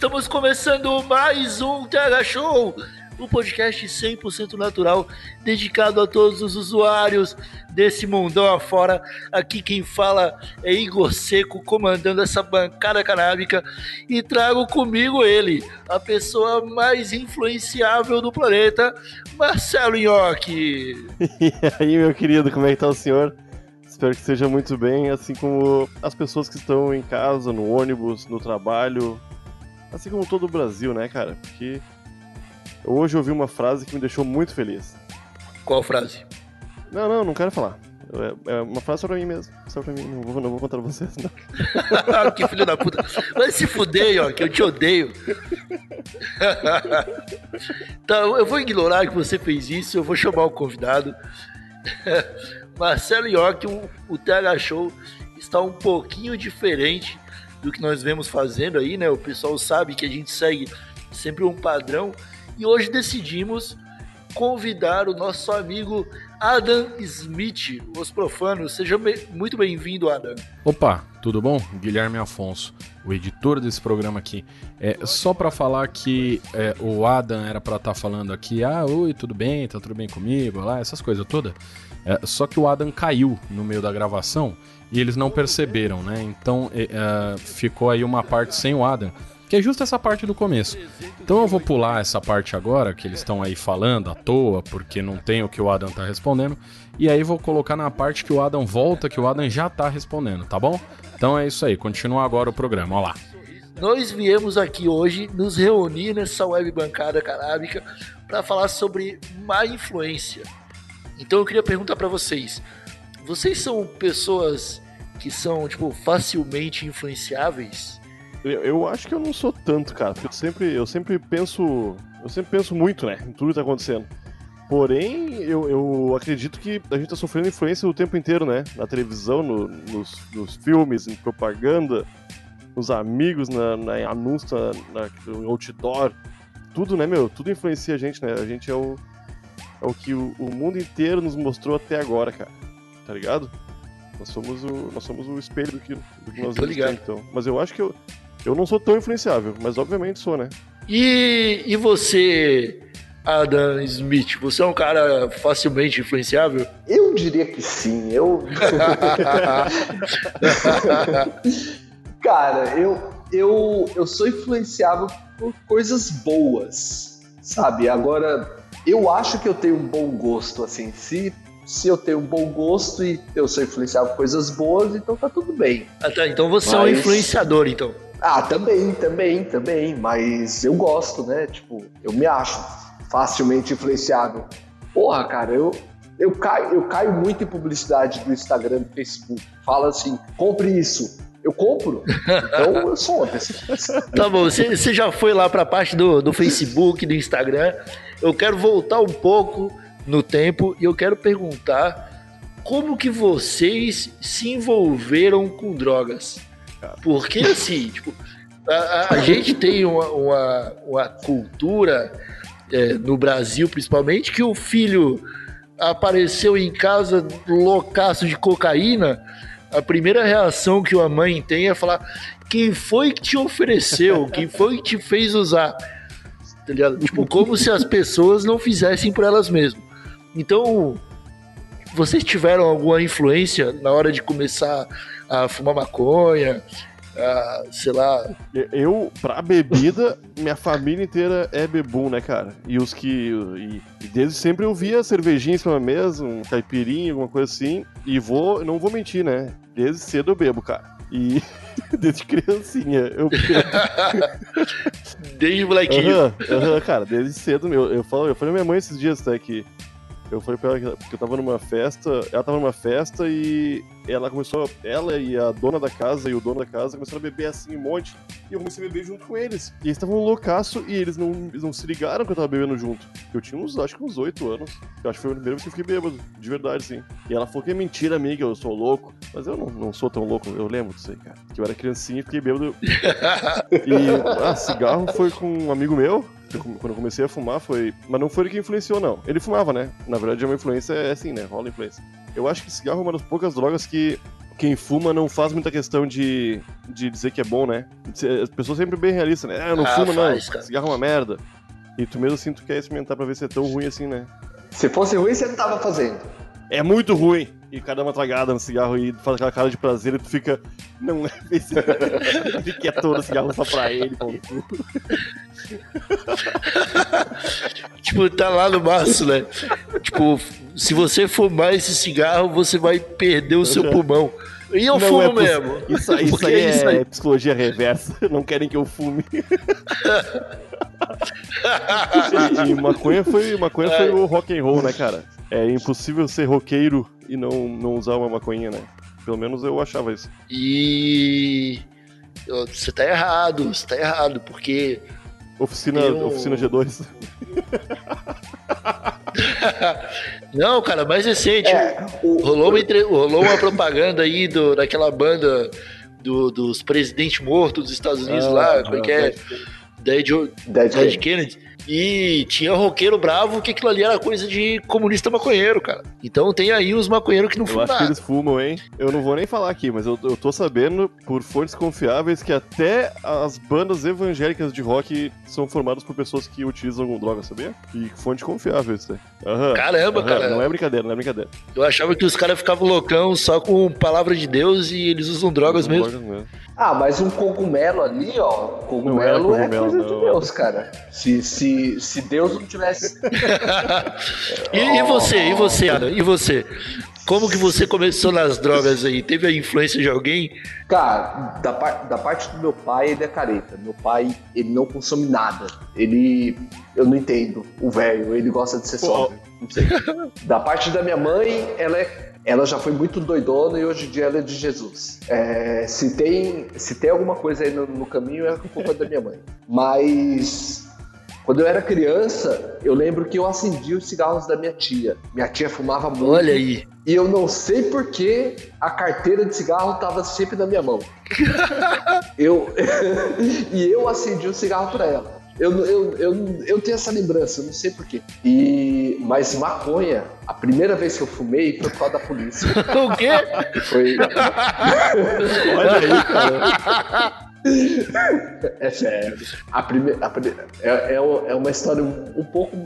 Estamos começando mais um TH Show, um podcast 100% natural dedicado a todos os usuários desse mundão afora. Aqui quem fala é Igor Seco, comandando essa bancada canábica e trago comigo ele, a pessoa mais influenciável do planeta, Marcelo Nhoque. E aí, meu querido, como é que tá o senhor? Espero que esteja muito bem, assim como as pessoas que estão em casa, no ônibus, no trabalho, assim como todo o Brasil, né, cara? Porque hoje eu ouvi uma frase que me deixou muito feliz. Qual frase? Não, não, não quero falar. É é uma frase só pra mim mesmo. Só pra mim, não vou, não vou contar pra vocês, não. que filho da puta. Vai se fuder, ó, que eu te odeio. então, eu vou ignorar que você fez isso, eu vou chamar o convidado. Marcelo York, o, o TH Show está um pouquinho diferente do que nós vemos fazendo aí, né? O pessoal sabe que a gente segue sempre um padrão. E hoje decidimos convidar o nosso amigo Adam Smith, os profanos. Seja muito bem-vindo, Adam. Opa, tudo bom? Guilherme Afonso, o editor desse programa aqui. É só pra falar que é, o Adam era pra estar falando aqui, ah, oi, tudo bem, tá tudo bem comigo, lá, essas coisas todas. É, só que o Adam caiu no meio da gravação e eles não perceberam, né? Então é, ficou aí uma parte sem o Adam, que é justo essa parte do começo. Então eu vou pular essa parte agora, que eles estão aí falando à toa, porque não tem o que o Adam tá respondendo. E aí vou colocar na parte que o Adam volta, que o Adam já tá respondendo, tá bom? Então é isso aí, continua agora o programa, ó lá. Nós viemos aqui hoje nos reunir nessa web bancada canábica para falar sobre má influência. Então eu queria perguntar para vocês: vocês são pessoas que são tipo facilmente influenciáveis? Eu, eu acho que eu não sou tanto, cara, porque eu sempre, eu sempre penso. Eu sempre penso muito, né? Em tudo que tá acontecendo. Porém, eu, eu acredito que a gente tá sofrendo influência o tempo inteiro, né? Na televisão, no- nos, nos filmes, em propaganda, nos amigos, na, na anúncio, na, na- no outdoor. Tudo, né, meu? Tudo influencia a gente, né? A gente é o, é o que o, o mundo inteiro nos mostrou até agora, cara. Tá ligado? Nós somos o, nós somos o espelho do que, do que nós Tô ligado. então. Mas eu acho que eu, eu não sou tão influenciável, mas obviamente sou, né? E, e você, Adam Smith, você é um cara facilmente influenciável? Eu diria que sim. Eu. Cara, eu, eu, eu sou influenciável por coisas boas, sabe? Agora, eu acho que eu tenho um bom gosto, assim. Se, se eu tenho um bom gosto e eu sou influenciável por coisas boas, então tá tudo bem. Ah, tá, então você é um Mas- influenciador, então. Ah, também, também, também. Mas eu gosto, né? Tipo, eu me acho facilmente influenciável. Porra, cara, eu, eu, caio, eu caio muito em publicidade do Instagram do Facebook. Fala assim, compre isso. Eu compro. Então eu sou uma pessoa. Tá bom, você, você já foi lá pra parte do, do Facebook, do Instagram. Eu quero voltar um pouco no tempo e eu quero perguntar como que vocês se envolveram com drogas. Porque assim, tipo, a, a- gente tem uma, uma, uma cultura é, no Brasil, principalmente, que o filho apareceu em casa loucaço de cocaína, a primeira reação que a mãe tem é falar: quem foi que te ofereceu? Quem foi que te fez usar? Tá ligado? Tipo, como se as pessoas não fizessem por elas mesmas. Então, vocês tiveram alguma influência na hora de começar a fumar maconha? A, sei lá. Eu, pra bebida, minha família inteira é bebum, né, cara? E os que. E, e desde sempre eu via cervejinha em cima mesa, um caipirinha, alguma coisa assim. E vou, não vou mentir, né? Desde cedo eu bebo, cara. E desde criancinha eu. Desde molequinho. Aham, cara, desde cedo, meu. Eu, falo, eu falei pra minha mãe esses dias até que Eu falei pra ela que eu tava numa festa, ela tava numa festa e ela começou, ela e a dona da casa e o dono da casa começaram a beber assim um monte. E eu comecei a beber junto com eles. E eles estavam loucaço e eles não, eles não se ligaram que eu tava bebendo junto. Eu tinha uns, acho que uns oito anos. Eu acho que foi a primeira vez que eu fiquei bêbado, de verdade, sim. E ela falou que é mentira, amiga, eu sou louco. Mas eu não, não sou tão louco, eu lembro disso aí, cara. Que eu era criancinha e fiquei bêbado. e, ah, cigarro foi com um amigo meu. Quando eu comecei a fumar foi. Mas não foi ele que influenciou, não. Ele fumava, né? Na verdade, uma influência é assim, né? Rola influência. Eu acho que cigarro é uma das poucas drogas que quem fuma não faz muita questão de, de dizer que é bom, né? As pessoas sempre bem realistas, né? Ah, eu não Ah, fumo, faz, não. cara. Cigarro é uma merda. E tu mesmo assim tu quer experimentar pra ver se é tão ruim assim, né? Se fosse ruim, você não tava fazendo. É muito ruim. E dá uma tragada no cigarro e faz aquela cara de prazer e tu fica. Não é esse. Ele quer todo cigarro só pra ele, pô. Tipo, tá lá no maço, né? Tipo, se você fumar esse cigarro, você vai perder o seu pulmão. E eu Não fumo é poss- mesmo. Isso, aí- isso aí é isso aí- psicologia reversa. Não querem que eu fume. E, e maconha foi, maconha foi o rock and roll, né, cara? É impossível ser roqueiro e não, não usar uma maconha, né? Pelo menos eu achava isso. E você tá errado, você tá errado, porque Oficina, Eu- oficina G2. não, cara, mais recente. É, o, Rolou, uma, entre- rolou uma propaganda aí do, daquela banda do- dos presidentes mortos dos Estados Unidos Ah, lá, como é ah, que é? Dead, Dead Dead Kennedy. Kennedy. E tinha roqueiro bravo que aquilo ali era coisa de comunista maconheiro, cara. Então tem aí uns maconheiros que não Eu fumam acho que nada. eles fumam, hein? Eu não vou nem falar aqui, mas eu, eu tô sabendo por fontes confiáveis que até as bandas evangélicas de rock são formadas por pessoas que utilizam droga, sabia? E fonte confiável isso aí. Aham. Caramba, Aham, cara. Não é brincadeira, não é brincadeira. Eu achava que os caras ficavam loucão só com palavra de Deus e eles usam drogas mesmo. drogas mesmo. Ah, mas um cogumelo ali, ó. Cogumelo é cogumelo, coisa de não. Deus, cara. Se, se, se Deus não tivesse. E, e você, e você, Ana? E você? Como que você começou nas drogas aí? Teve a influência de alguém? Cara, da, par- da parte do meu pai, ele é careta. Meu pai, ele não consome nada. Ele. Eu não entendo. O velho, ele gosta de ser sóbrio. Não sei. Da parte da minha mãe, ela é. Ela já foi muito doidona e hoje em dia ela é de Jesus. É, se, tem, se tem alguma coisa aí no, no caminho, é culpa da minha mãe. Mas quando eu era criança, eu lembro que eu acendia os cigarros da minha tia. Minha tia fumava muito. Olha aí. E eu não sei por que a carteira de cigarro tava sempre na minha mão. eu e eu acendi o cigarro para ela. Eu, eu, eu, eu tenho essa lembrança, eu não sei porquê. E, mas maconha, a primeira vez que eu fumei foi por causa da polícia. O quê? Foi. Olha aí, cara. É sério. A primeira, a prime- é, é, é uma história um, um pouco.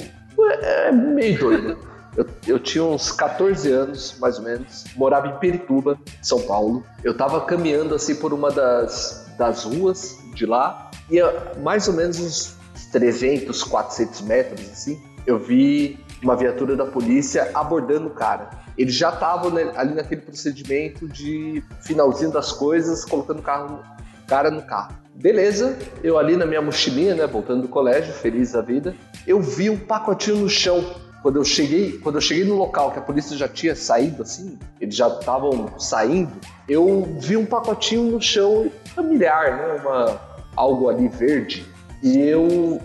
É meio doida. Eu, eu tinha uns 14 anos, mais ou menos. Morava em Perituba, São Paulo. Eu tava caminhando assim por uma das, das ruas de lá. E mais ou menos uns 300, 400 metros, assim, eu vi uma viatura da polícia abordando o cara. Eles já estavam ali naquele procedimento de finalzinho das coisas, colocando o carro, cara no carro. Beleza, eu ali na minha mochilinha, né, voltando do colégio, feliz da vida, eu vi um pacotinho no chão. Quando eu cheguei, quando eu cheguei no local que a polícia já tinha saído, assim, eles já estavam saindo, eu vi um pacotinho no chão familiar, né, uma algo ali verde, e eu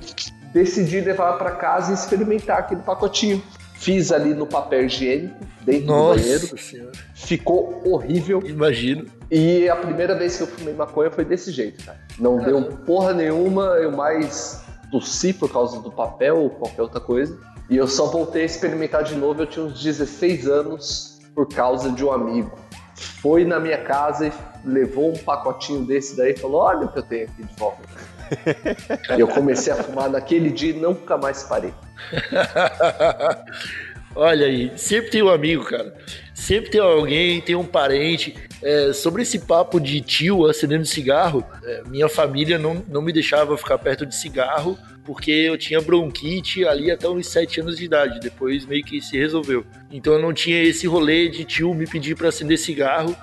decidi levar para casa e experimentar aquele pacotinho. Fiz ali no papel higiênico, dentro do banheiro, Nossa senhora. ficou horrível. Imagino. E a primeira vez que eu fumei maconha foi desse jeito, cara. Não deu porra nenhuma, eu mais tossi por causa do papel ou qualquer outra coisa. E eu só voltei a experimentar de novo, eu tinha uns 16 anos por causa de um amigo. Foi na minha casa e levou um pacotinho desse daí e falou: Olha o que eu tenho aqui de volta. eu comecei a fumar naquele dia e nunca mais parei. Olha aí, sempre tem um amigo, cara. Sempre tem alguém, tem um parente. É, sobre esse papo de tio acendendo cigarro, é, minha família não, não me deixava ficar perto de cigarro porque eu tinha bronquite ali até uns 7 anos de idade. Depois meio que se resolveu. Então eu não tinha esse rolê de tio me pedir para acender cigarro,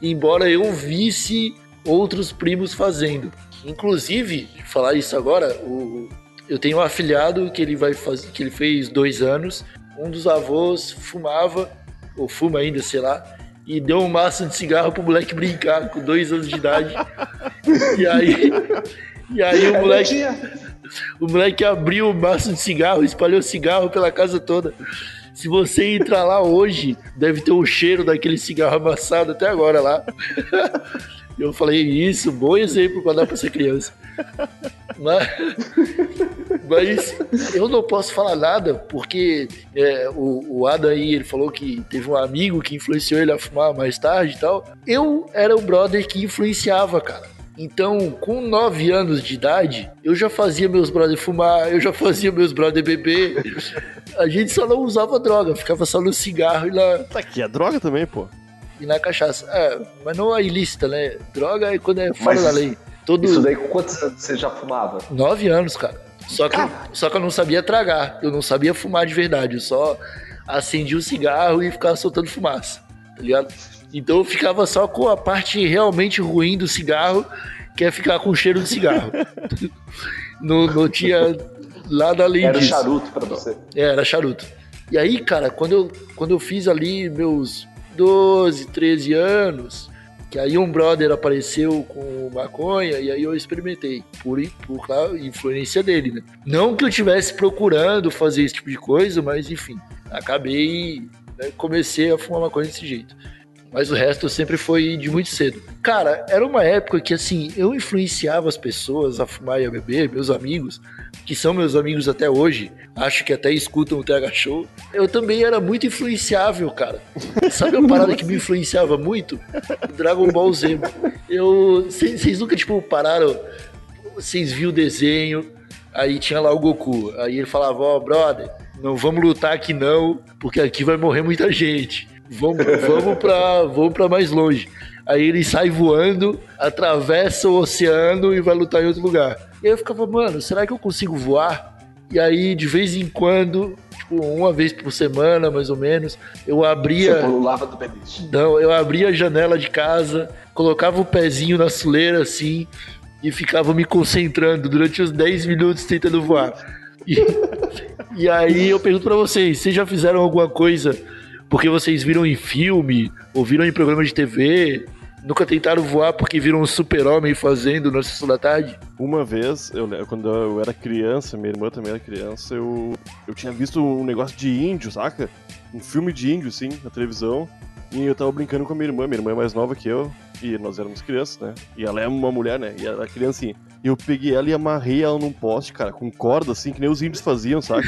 embora eu visse outros primos fazendo. Inclusive, falar isso agora, o, eu tenho um afilhado que ele vai fazer, que ele fez dois anos um dos avós fumava, ou fuma ainda, sei lá, e deu um maço de cigarro pro moleque brincar com dois anos de idade. E aí, e aí o moleque, o moleque abriu o maço de cigarro, espalhou cigarro pela casa toda. Se você entrar lá hoje, deve ter o cheiro daquele cigarro amassado até agora lá. Eu falei, isso, bom exemplo para dar para essa criança. Mas, mas, eu não posso falar nada, porque é, o, o Adam aí, ele falou que teve um amigo que influenciou ele a fumar mais tarde e tal. Eu era o brother que influenciava, cara. Então, com 9 anos de idade, eu já fazia meus brothers fumar, eu já fazia meus brothers beber. A gente só não usava droga, ficava só no cigarro e na. Tá aqui, é droga também, pô. E na cachaça. É, mas não a ilícita, né? Droga é quando é fora Mas da lei. Todo... Isso daí, quantos anos você já fumava? Nove anos, cara. Só que, só que eu não sabia tragar. Eu não sabia fumar de verdade. Eu só acendia o cigarro e ficava soltando fumaça. Tá ligado? Então eu ficava só com a parte realmente ruim do cigarro, que é ficar com cheiro de cigarro. não, não tinha nada além Era disso. charuto pra você. É, era charuto. E aí, cara, quando eu, quando eu fiz ali meus 12, 13 anos, que aí um brother apareceu com maconha e aí eu experimentei, por, por claro, influência dele, né? Não que eu estivesse procurando fazer esse tipo de coisa, mas enfim, acabei, né, comecei a fumar maconha desse jeito. Mas o resto sempre foi de muito cedo. Cara, era uma época que assim, eu influenciava as pessoas a fumar e a beber, meus amigos, que são meus amigos até hoje, acho que até escutam o TH Show. Eu também era muito influenciável, cara. Sabe uma parada que me influenciava muito? Dragon Ball Z. Eu. Vocês nunca, tipo, pararam. Vocês viram o desenho, aí tinha lá o Goku. Aí ele falava, ó, brother, não vamos lutar aqui não, porque aqui vai morrer muita gente. Vamos, vamos, pra, vamos pra mais longe. Aí ele sai voando, atravessa o oceano e vai lutar em outro lugar. E aí eu ficava, mano, será que eu consigo voar? E aí, de vez em quando, tipo, uma vez por semana, mais ou menos, eu Você abria. pulava do beliche. Não, eu abria a janela de casa, colocava o pezinho na soleira assim e ficava me concentrando durante uns 10 minutos tentando voar. E, e aí eu pergunto pra vocês, vocês já fizeram alguma coisa porque vocês viram em filme ou viram em programa de TV? Nunca tentaram voar porque viram um super-homem fazendo na sessão da tarde? Uma vez, eu, quando eu era criança, minha irmã também era criança, eu, eu tinha visto um negócio de índio, saca? Um filme de índio, assim, na televisão. E eu tava brincando com a minha irmã, minha irmã é mais nova que eu, e nós éramos crianças, né? E ela é uma mulher, né? E ela era criancinha. E eu peguei ela e amarrei ela num poste, cara, com corda, assim, que nem os índios faziam, saca?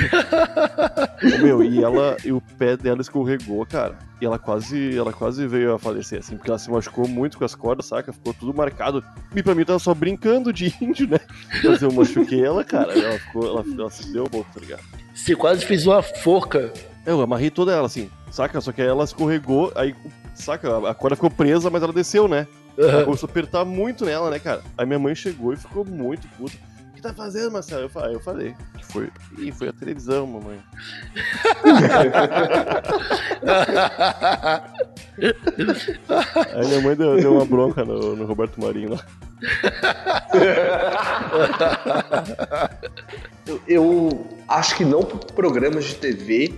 Meu, e ela, e o pé dela escorregou, cara. E ela quase, ela quase veio a falecer, assim, porque ela se machucou muito com as cordas, saca? Ficou tudo marcado. E pra mim tava só brincando de índio, né? Mas eu machuquei ela, cara. Ela ficou, ela, ela se deu um pouco, tá ligado? Você quase fez uma forca. Eu amarrei toda ela, assim, saca? Só que aí ela escorregou, aí, saca? A corda ficou presa, mas ela desceu, né? Ela começou a apertar muito nela, né, cara? Aí minha mãe chegou e ficou muito puta. O que tá fazendo, Marcelo? Eu falei, eu falei que foi. Ih, foi a televisão, mamãe. Aí minha mãe deu, deu uma bronca no, no Roberto Marinho lá. Eu, eu acho que não por programas de TV,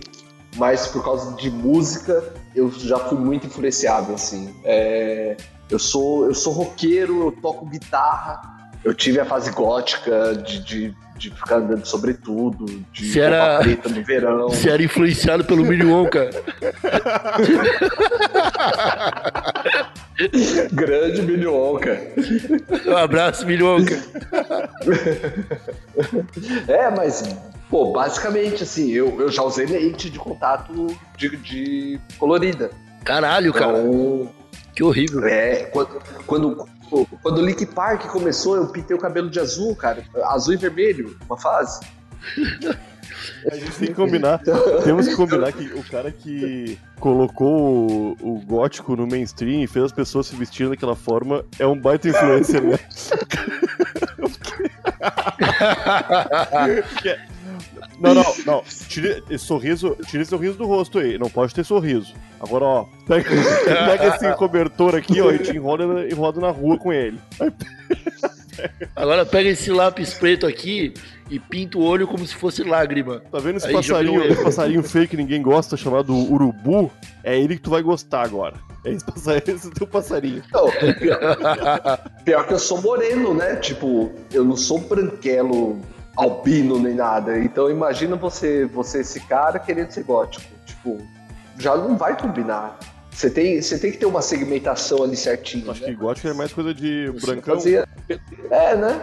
mas por causa de música, eu já fui muito influenciado, assim. É, eu, sou, eu sou roqueiro, eu toco guitarra, eu tive a fase gótica de, de, de ficar andando sobretudo, de Você era- preta no verão. Você era influenciado pelo Minion, cara. Grande milionca. Um abraço, Minion, cara. É, mas, pô, basicamente, assim, eu, eu já usei lente de contato de, de colorida. Caralho, cara. Então, Que horrível. É, quando, quando, quando o Link Park começou, eu pintei o cabelo de azul, cara. Azul e vermelho, uma fase. A gente tem que combinar. Temos que combinar que o cara que colocou o, o gótico no mainstream e fez as pessoas se vestirem daquela forma é um baita influencer, né? Não, não, não. Tire esse sorriso, tire esse sorriso do rosto aí. Não pode ter sorriso. Agora, ó, pega, pega esse cobertor aqui, ó, e te enrola, na- e roda na rua com ele. Agora pega esse lápis preto aqui e pinta o olho como se fosse lágrima. Tá vendo esse Aí passarinho, esse passarinho feio que ninguém gosta, chamado urubu? É ele que tu vai gostar agora. É esse passarinho, esse teu passarinho. Não, pior, pior que eu sou moreno, né? Tipo, eu não sou branquelo albino nem nada. Então imagina você, você esse cara querendo ser gótico. Tipo, já não vai combinar. Você tem, você tem que ter uma segmentação ali certinho. Acho né? que gótico é mais coisa de Você brancão. fazia- É, né?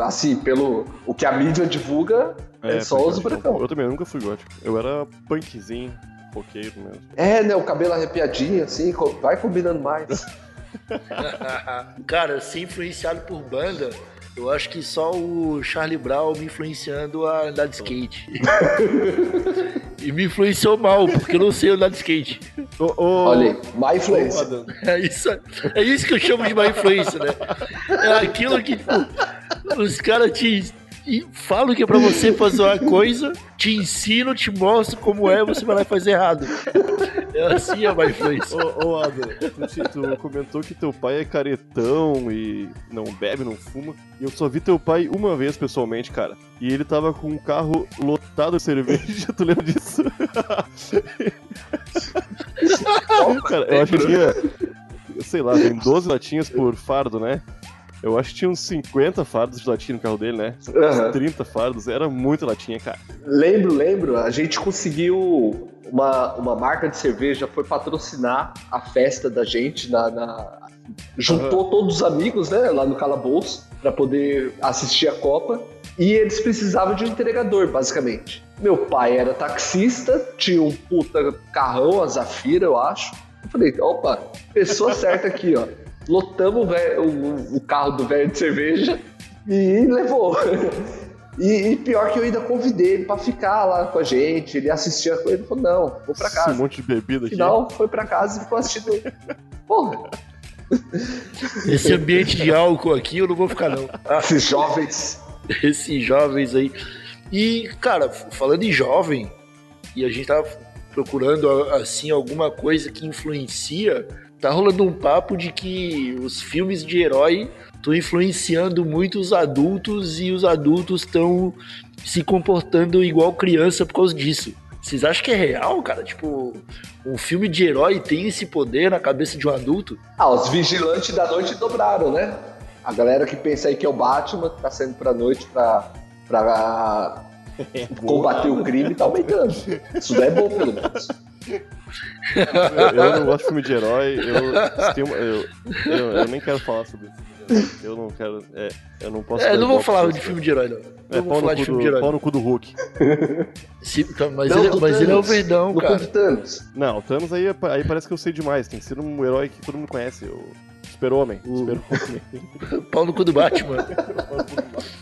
Assim, pelo o que a mídia divulga, é, só foi os brancão. Eu também eu nunca fui gótico. Eu era punkzinho, roqueiro mesmo. É, né? O cabelo arrepiadinho, assim, vai combinando mais. Cara, ser influenciado por banda, eu acho que só o Charlie Brown me influenciando a andar de skate. e me influenciou mal, porque eu não sei andar de skate. Ô, ô, Olha aí, má influência. É isso, é isso que eu chamo de má influência, né? É aquilo que, tipo, os caras te e falam que é pra você fazer uma coisa, te ensinam, te mostram como é, você vai lá e faz errado. É assim a má influência. Ô, ô Adam, tu, tu comentou que teu pai é caretão e não bebe, não fuma. E eu só vi teu pai uma vez pessoalmente, cara. E ele tava com um carro lotado de cerveja, tu lembra disso? cara, eu acho que tinha, sei lá, tem 12 latinhas por fardo, né? Eu acho que tinha uns 50 fardos de latinha no carro dele, né? Aham. 30 fardos, era muita latinha, cara. Lembro, lembro. A gente conseguiu uma, uma marca de cerveja, foi patrocinar a festa da gente na. na- juntou todos os amigos, né, lá no calabouço, para poder assistir a Copa. E eles precisavam de um entregador, basicamente. Meu pai era taxista, tinha um puta carrão, a Zafira, eu acho. Eu falei, opa, pessoa certa aqui, ó. Lotamos o, o- o carro do velho de cerveja e levou. E, e pior que eu ainda convidei ele pra ficar lá com a gente, ele assistia com ele e falou, não, vou pra Esse casa. monte de bebida aqui. final, foi pra casa e ficou assistindo. Porra, Esse ambiente de álcool aqui eu não vou ficar, não. esses jovens. esses jovens aí. E, cara, falando em jovem, e a gente tava procurando, assim, alguma coisa que influencia, tá rolando um papo de que os filmes de herói estão influenciando muito os adultos e os adultos estão se comportando igual criança por causa disso. Vocês acham que é real, cara? Tipo, um filme de herói tem esse poder na cabeça de um adulto? Ah, os vigilantes da noite dobraram, né? A galera que pensa aí que é o Batman, que tá saindo pra noite pra, pra combater o crime, tá aumentando. Isso daí é bom, pelo menos. Eu, eu não gosto de filme de herói, eu, eu, eu, eu nem quero falar sobre isso. Eu não quero. É, eu não posso. É, dar não vou falar de filme de herói, não. É, Não vou falar no de cu filme de do, herói. pau no cu do Hulk. Sim, tá, mas Não, ele, mas ele é o verdão, cara. Não, o Thanos aí, é- aí parece que eu sei demais. Tem que ser um herói que todo mundo conhece. O Super-Homem. O- Super-Homem. Pau no cu do Batman.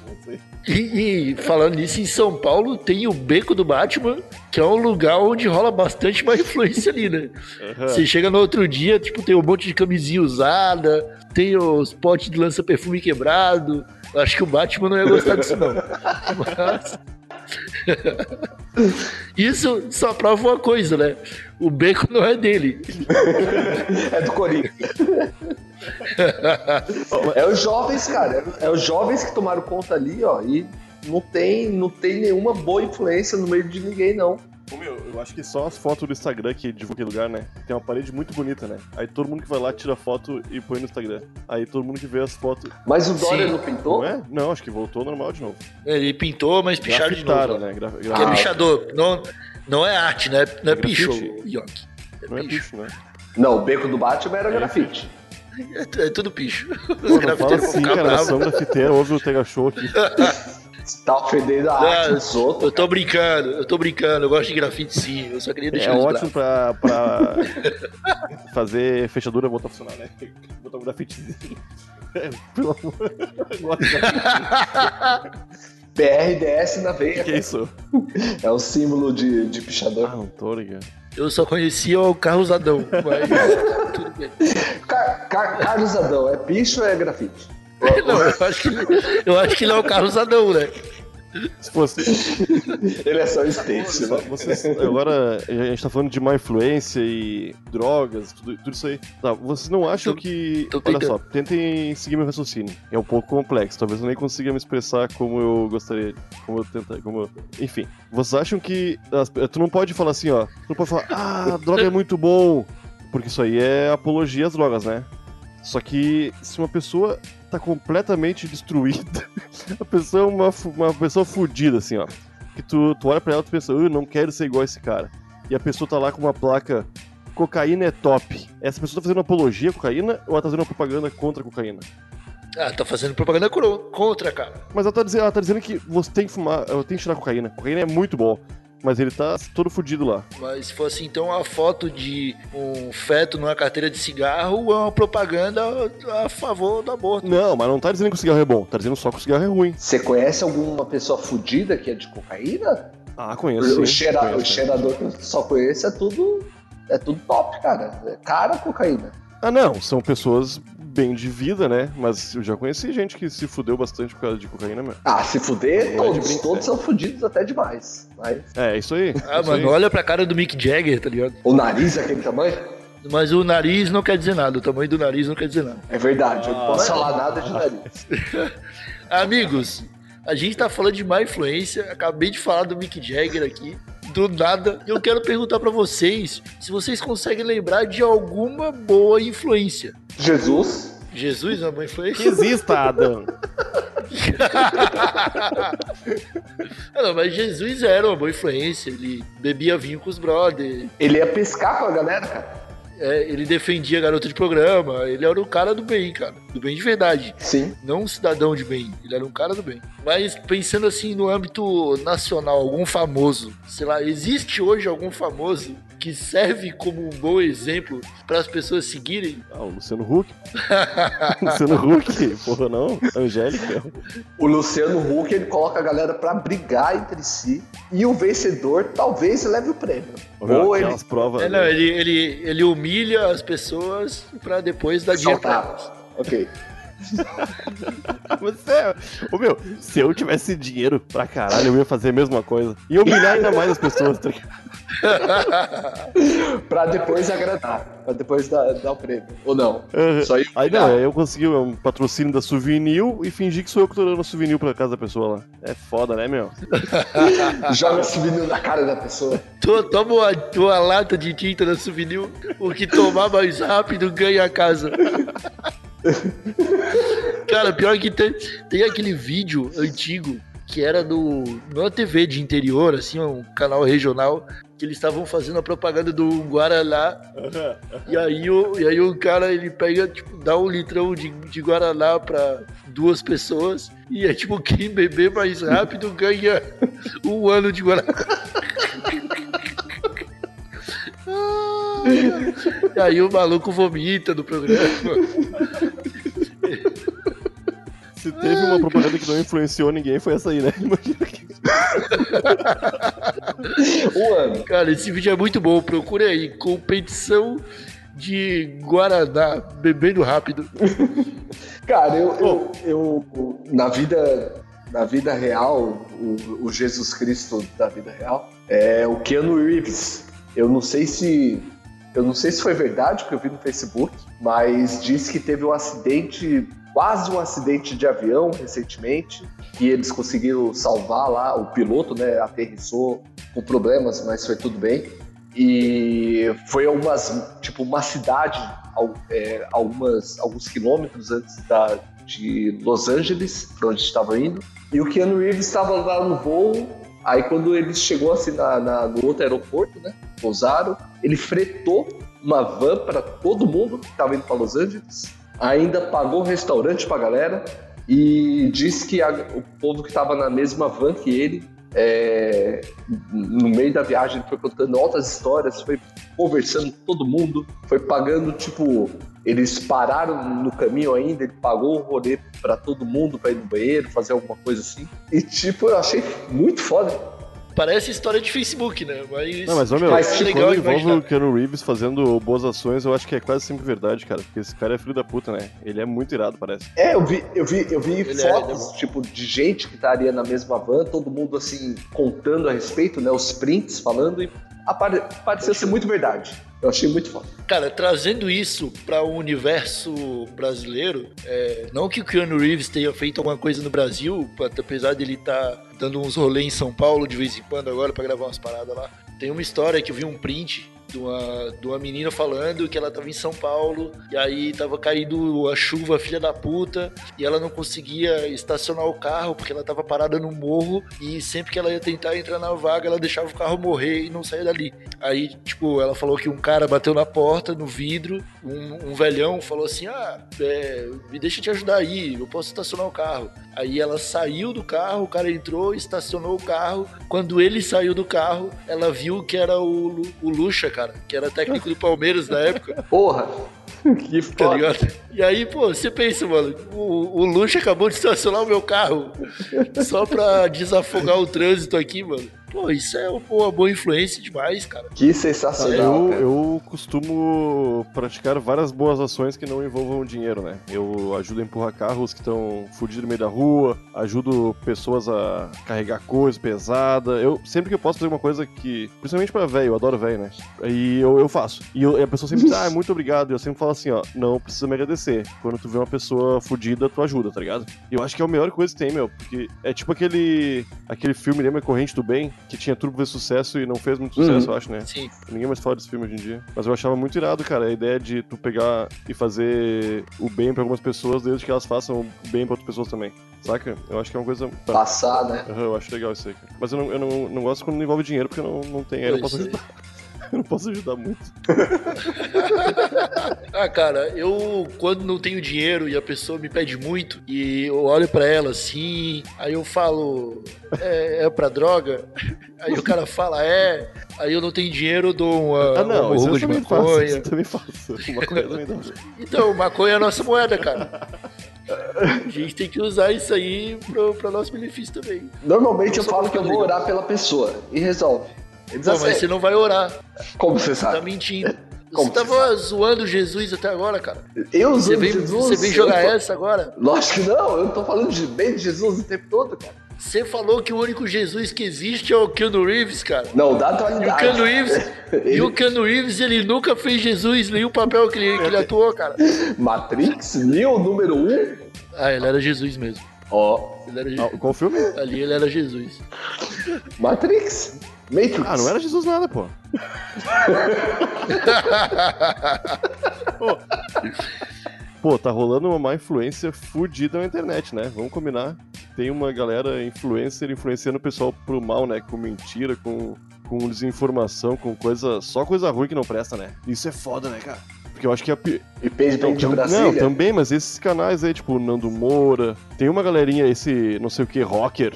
E, e falando nisso, em São Paulo tem o Beco do Batman, que é um lugar onde rola bastante má influência ali, né? Aham. Você chega no outro dia, tipo, tem um monte de camisinha usada, tem os potes de lança-perfume quebrado. Eu Acho que o Batman não ia gostar disso, não. Mas... Isso só prova uma coisa, né? O beco não é dele. É do Corinthians. é os jovens, cara. É os jovens que tomaram conta ali, ó. E não tem, não tem nenhuma boa influência no meio de ninguém, não. Ô, meu, eu acho que só as fotos do Instagram que divulga aquele lugar, né? Tem uma parede muito bonita, né? Aí todo mundo que vai lá tira foto e põe no Instagram. Aí todo mundo que vê as fotos. Mas o Dória Sim. não pintou? Não é? Não, acho que voltou ao normal de novo. Ele pintou, mas picharam de novo. Né? né? Gra Que é gra- pichador. Não, não é arte, né? Não é, É picho. Yoki. Não é bicho, né? Não, o beco do Batman era grafite. É, é tudo picho. Pô, Os grafiteiros vão assim, ficar cara. Grafiteiros, ouve o Tega Show aqui. Você tá ofendendo a arte Ah, dos outros. Eu tô brincando, eu tô brincando, eu gosto de grafite sim, eu só queria É deixar eles ótimo pra, pra fazer fechadura voltar a funcionar, né? Botar um grafitezinho. É, pelo amor. Eu gosto de grafite. PRDS na veia. que é isso? É o símbolo de, de Ah, pichador. não tô ligado. Eu só conhecia o Carlos Adão, mas tudo bem. Car- Car- Carlos Adão, é picho ou é grafite? Não, eu acho, que eu acho que ele é o Carlos Adão, né? Se fosse. Ele é só Stacy, né? Vocês, agora a gente tá falando de má influência e drogas, tudo, tudo isso aí. Tá, vocês não acham Tô- que. tô Olha só, tentem seguir meu raciocínio. É um pouco complexo, talvez eu nem consiga me expressar como eu gostaria. Como eu tentar. Como eu- Enfim. Vocês acham que. as- tu não pode falar assim, ó. Tu não pode falar, ah, droga é muito bom. Porque isso aí é apologia às drogas, né? Só que se uma pessoa tá completamente destruída, a pessoa é uma, uma pessoa fudida, assim, ó. Que tu, tu olha pra ela e tu pensa, eu não quero ser igual a esse cara. E a pessoa tá lá com uma placa, cocaína é top. Essa pessoa tá fazendo apologia à cocaína ou ela tá fazendo uma propaganda contra a cocaína? Ah, tá fazendo propaganda contra, cara. Mas ela tá dizendo, ela tá dizendo que você tem que fumar, tem que tirar cocaína. Cocaína é muito bom. Mas ele tá todo fudido lá. Mas se fosse então a foto de um feto numa carteira de cigarro, é uma propaganda a favor do aborto. Não, mas não tá dizendo que o cigarro é bom, tá dizendo só que o cigarro é ruim. Você conhece alguma pessoa fudida que é de cocaína? Ah, conheço. o, sim, cheira- conheço, o cheirador que eu só conheço é tudo. É tudo top, cara. É cara cocaína. Ah, não, são pessoas bem de vida, né? Mas eu já conheci gente que se fudeu bastante por causa de cocaína mesmo. Ah, se fuder, Não é todos. Todos são fudidos até demais. Mas É, isso aí. Ah, isso mano, aí. olha pra cara do Mick Jagger, tá ligado? o nariz é aquele tamanho? Mas o nariz não quer dizer nada, o tamanho do nariz não quer dizer nada. É verdade, eu não posso Ah. falar nada de nariz. Amigos, a gente tá falando de má influência, acabei de falar do Mick Jagger aqui, do nada. Eu quero perguntar pra vocês se vocês conseguem lembrar de alguma boa influência. Jesus. Jesus é uma boa influência? Que exista, Adam. Não, mas Jesus era uma boa influência, ele bebia vinho com os brothers, Ele ia pescar com a galera, cara. É, ele defendia garota de programa, ele era o cara do bem, cara, do bem de verdade. Sim. Não um cidadão de bem, ele era um cara do bem. Mas pensando assim no âmbito nacional, algum famoso, sei lá, existe hoje algum famoso que serve como um bom exemplo para as pessoas seguirem? Ah, o Luciano Huck. Luciano Huck, porra, não. Angélica. O Luciano Huck ele coloca a galera pra brigar entre si e o vencedor talvez leve o prêmio. Ou ele provas. É, não, ele, ele, ele humilha as pessoas para depois dar dinheiro elas. Ok. Você, ô meu, se eu tivesse dinheiro pra caralho, eu ia fazer a mesma coisa. E humilhar ainda mais as pessoas. tá ligado? pra depois agradar. Pra depois dar, dar o prêmio. Ou não. Aham. Só Aí não, eu consegui um patrocínio da Souvenir e fingi que sou eu que tô dando souvenir pra casa da pessoa lá. É foda, né, meu? joga vinil na cara da pessoa. To- Toma uma, uma lata de tinta da souvenir, o que tomar mais rápido ganha a casa. Cara, pior que tem, tem aquele vídeo antigo que era do numa TV de interior, assim, um canal regional, que eles estavam fazendo a propaganda do Guaraná. E aí o, e aí o cara ele pega, tipo, dá um litrão de, de Guaraná pra duas pessoas. E é tipo, quem beber mais rápido ganha um ano de Guaraná. E aí o maluco vomita no programa. Se teve uma propaganda que não influenciou ninguém, foi essa aí, né? Imagina que. Ano. Cara, esse vídeo é muito bom. Procure aí. Competição de Guaraná bebendo rápido. Cara, eu, eu, eu- na vida na vida real, o, o Jesus Cristo da vida real é o Keanu Reeves. Eu não sei se eu não sei se foi verdade que eu vi no Facebook, mas diz que teve um acidente, quase um acidente de avião recentemente, que eles conseguiram salvar lá o piloto, né? Aterrissou com problemas, mas foi tudo bem. E foi umas, tipo, uma cidade, é, algumas, alguns quilômetros antes da, de Los Angeles, para onde estava indo. E o Keanu Reeves estava lá no voo. Aí quando ele chegou assim na, na- no outro aeroporto, né? Pousaram, ele fretou uma van para todo mundo que estava indo para Los Angeles. Ainda pagou restaurante para galera e disse que a- o povo que estava na mesma van que ele é, no meio da viagem foi contando outras histórias, foi conversando com todo mundo, foi pagando, tipo, eles pararam no caminho ainda, ele pagou o rolê pra todo mundo pra ir no banheiro, fazer alguma coisa assim. E, tipo, eu achei muito foda. Parece história de Facebook, né? Mas, Não, mas, ô, meu, Mas, é legal quando envolve imaginar. o Keanu Reeves fazendo boas ações, eu acho que é quase sempre verdade, cara. Porque esse cara é filho da puta, né? Ele é muito irado, parece. É, eu vi, eu vi, eu vi Ele é- fotos, tipo, de gente que estaria na mesma van, todo mundo, assim, contando a respeito, né? Os prints falando, e apare- pareceu ser muito verdade. Eu achei muito foda. Cara, trazendo isso para o universo brasileiro, é, não que o Keanu Reeves tenha feito alguma coisa no Brasil, apesar dele estar dando uns rolês em São Paulo de vez em quando agora para gravar umas paradas lá. Tem uma história que eu vi um print de uma, de uma menina falando que ela tava em São Paulo e aí tava caindo a chuva, filha da puta, e ela não conseguia estacionar o carro porque ela tava parada no morro e sempre que ela ia tentar entrar na vaga, ela deixava o carro morrer e não saía dali. Aí, tipo, ela falou que um cara bateu na porta, no vidro, um, um velhão falou assim: Ah, é, me deixa te ajudar aí, eu posso estacionar o carro. Aí ela saiu do carro, o cara entrou, estacionou o carro. Quando ele saiu do carro, ela viu que era o, o Lucha, cara, que era técnico do Palmeiras na época, Porra! que tá foda. ligado? E aí, pô, você pensa, mano, o, o Lucha acabou de estacionar o meu carro só pra desafogar o trânsito aqui, mano. Pô, isso é uma boa influência demais, cara. Que sensacional, Eu, cara. eu costumo praticar várias boas ações que não envolvam dinheiro, né? Eu ajudo a empurrar carros que estão fudidos no meio da rua, ajudo pessoas a carregar coisa pesada. Eu sempre que eu posso fazer uma coisa que, principalmente pra velho, eu adoro velho, né? Aí eu, eu faço. E, eu- e a pessoa sempre diz, ah, muito obrigado. E eu sempre falo assim, ó, não precisa me agradecer. Quando tu vê uma pessoa fudida, tu ajuda, tá ligado? E eu acho que é a melhor coisa que tem, meu, porque é tipo aquele aquele filme, lembra Corrente do Bem, que tinha tudo pra ver sucesso e não fez muito sucesso, eu acho, né? Sim. Ninguém mais fala desse filme hoje em dia. Mas eu achava muito irado, cara, a ideia de tu pegar e fazer o bem pra algumas pessoas, desde que elas façam o bem pra outras pessoas também. Saca? Eu acho que é uma coisa. Passar, né? Aham, eu acho legal isso aí, cara. Mas eu não, eu não, não gosto quando envolve dinheiro, porque eu não, não tenho. Eu não posso é. ajudar. Eu não posso ajudar muito. Ah, cara, eu quando não tenho dinheiro e a pessoa me pede muito e eu olho pra ela assim, aí eu falo, é, é pra droga? Aí o cara fala, é. Aí eu não tenho dinheiro, eu dou uma, Ah, não, uma isso eu de também faço. Isso maconha. eu também faço. Uma coisa também dá. Então, maconha é a nossa moeda, cara. A gente tem que usar isso aí pro, nosso benefício também. Normalmente eu Só falo que eu vou orar pela pessoa e resolve. Pô, mas você não vai orar, Como você tá sabe? mentindo. Como Você tava zoando Jesus até agora, cara. Eu vem, Jesus. você vem jogar tô- essa agora? Lógico que não, eu tô falando de bem de Jesus o tempo todo, cara. Você falou que o único Jesus que existe é o Keanu Reeves, cara. Não, dá E o atualidade. Keanu Reeves, Ele- e o Keanu Reeves, ele nunca fez Jesus, nenhum papel que ele, que ele atuou, cara. Matrix, Neo número 1. Um. Ah, ele era Jesus mesmo. Ó, Ele era Ah, Jesus. qual filme? Ali ele era Jesus. Matrix. Matrix. Ah, não era Jesus nada, pô. Pô. Pô, tá rolando uma má influência fudida na internet, né? Vamos combinar. Tem uma galera influencer influenciando o pessoal pro mal, né? Com mentira, com, com desinformação, com coisa. Só coisa ruim que não presta, né? Isso é foda, né, cara? Porque eu acho que a, pi- E Page Bem de Brasília. Não, também, mas esses canais aí, tipo, Nando Moura, tem uma galerinha, esse não sei o que, rocker,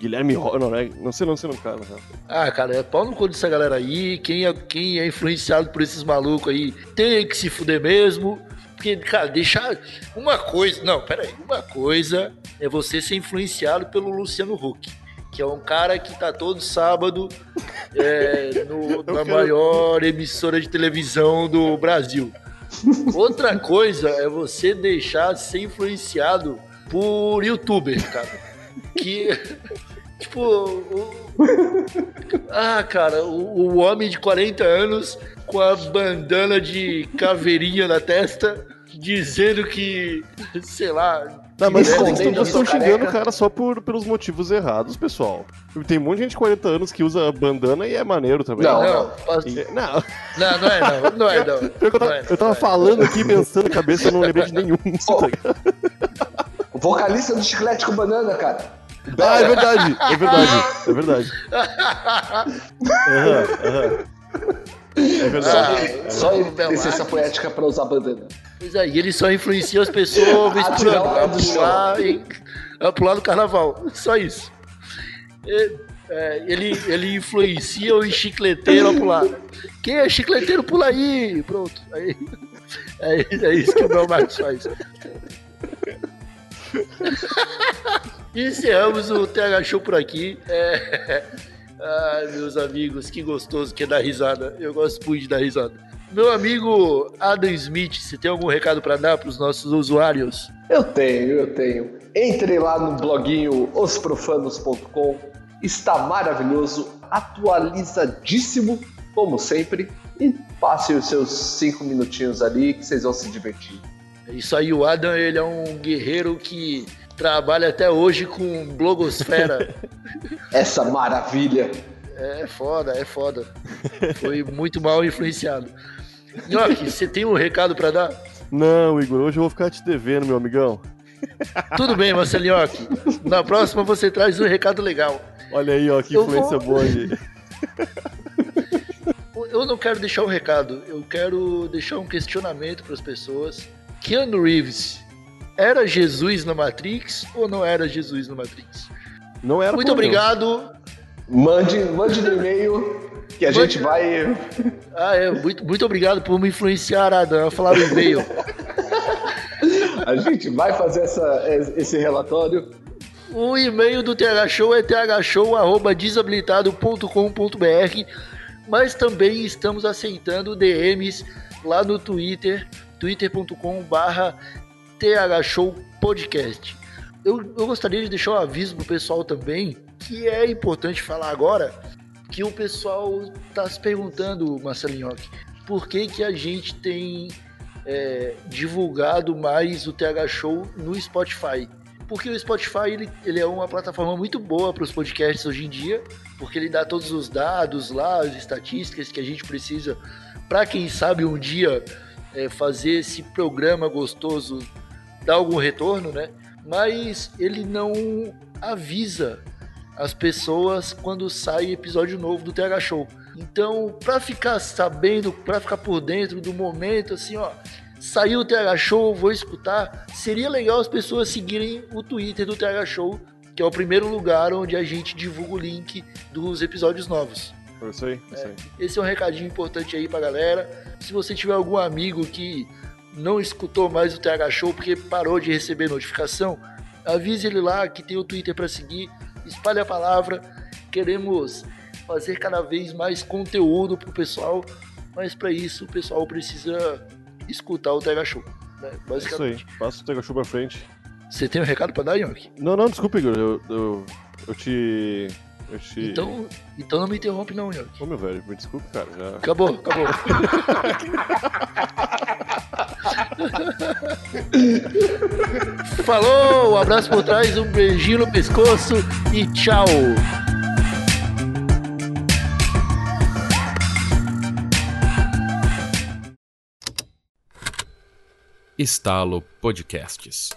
Guilherme Rocker, não, né? não sei não sei o nome do cara, né? Ah, cara, é pau no cu dessa galera aí. Quem é, quem é influenciado por esses malucos aí tem que se fuder mesmo. Porque, cara, deixar. Uma coisa. Não, pera aí. Uma coisa é você ser influenciado pelo Luciano Huck. Que é um cara que tá todo sábado é, no- na quero- maior emissora de televisão do Brasil. Outra coisa é você deixar de ser influenciado por youtuber, cara. Que. Tipo. o- ah, cara, o, o homem de 40 anos com a bandana de caveirinha na testa, dizendo que. sei lá. Não, mas vocês estão xingando o cara só por, pelos motivos errados, pessoal. Tem um monte de gente de 40 anos que usa bandana e é maneiro também. Não, Não, posso- E- Não, não, não é não, não é não. eu tava, Não é, eu tava não falando aqui, pensando na cabeça, eu não lembrei de nenhum. Pô. O vocalista do Chiclete com Banana, cara. Ah, é verdade, é verdade, é verdade. Aham, aham. É verdade. Ah, Só ele tem Belarte. licença poética pra usar bandana. Pois é, e ele só influencia as pessoas uma vez A por tirar ano, o pé a do carnaval. Só isso. É, é, ele, ele influencia o chicleteiro a pular. Quem é chicleteiro, pula aí. Pronto. Aí, é, é isso que o Bel Marcos faz. Encerramos o TH Show por aqui. É, Ai, meus amigos, que gostoso que é dar risada. Eu gosto muito de dar risada. Meu amigo Adam Smith, você tem algum recado para dar para os nossos usuários? Eu tenho, eu tenho. Entre lá no bloguinho osprofanos.com. Está maravilhoso, atualizadíssimo, como sempre. E passe os seus cinco minutinhos ali que vocês vão se divertir. É isso aí, o Adam ele é um guerreiro que trabalha até hoje com blogosfera. Essa maravilha. É foda, é foda. Foi muito mal influenciado. Nhoque, você tem um recado para dar? Não, Igor, hoje eu vou ficar te devendo, meu amigão. Tudo bem, Marcelinhoque. Na próxima você traz um recado legal. Olha aí, ó, que Eu influência vou- boa aí. Eu não quero deixar um recado, eu quero deixar um questionamento para as pessoas. Keanu Reeves era Jesus na Matrix ou não era Jesus na Matrix? Não era Muito obrigado. Mande, mande no e-mail que a Mande- gente vai. Ah, é, muito, muito obrigado por me influenciar, Adam, a falar o e-mail. A gente vai fazer essa, esse relatório. O e-mail do TH Show é thshow@desabilitado.com.br, mas também estamos aceitando DMs lá no Twitter, twitter.com/barra thshowpodcast. Eu, eu gostaria de deixar um aviso pro pessoal também, que é importante falar agora, que o pessoal está se perguntando, Marcelinho, por que, que a gente tem é, divulgado mais o TH Show no Spotify? Porque o Spotify ele, ele é uma plataforma muito boa para os podcasts hoje em dia, porque ele dá todos os dados lá, as estatísticas que a gente precisa para quem sabe um dia é, fazer esse programa gostoso dar algum retorno, né? Mas ele não avisa as pessoas quando sai episódio novo do TH Show. Então, para ficar sabendo, para ficar por dentro do momento, assim, ó, saiu o TH Show, vou escutar. Seria legal as pessoas seguirem o Twitter do TH Show, que é o primeiro lugar onde a gente divulga o link dos episódios novos. É isso aí, é isso aí. Esse é um recadinho importante aí pra galera. Se você tiver algum amigo que não escutou mais o TH Show porque parou de receber notificação, avise ele lá que tem o Twitter para seguir, espalhe a palavra. Queremos fazer cada vez mais conteúdo pro pessoal, mas para isso o pessoal precisa escutar o TH Show, né? É isso aí. Basicamente. Passa o Tegachu pra frente. Você tem um recado para dar, Yonk? Não, não, desculpa, Igor. Eu, eu, eu te. Te. Então, então não me interrompe não, Yonk. Ô, meu velho, me desculpe, cara. Já... Acabou, acabou. Falou, um abraço por trás, um beijinho no pescoço e tchau. Estalo Podcasts.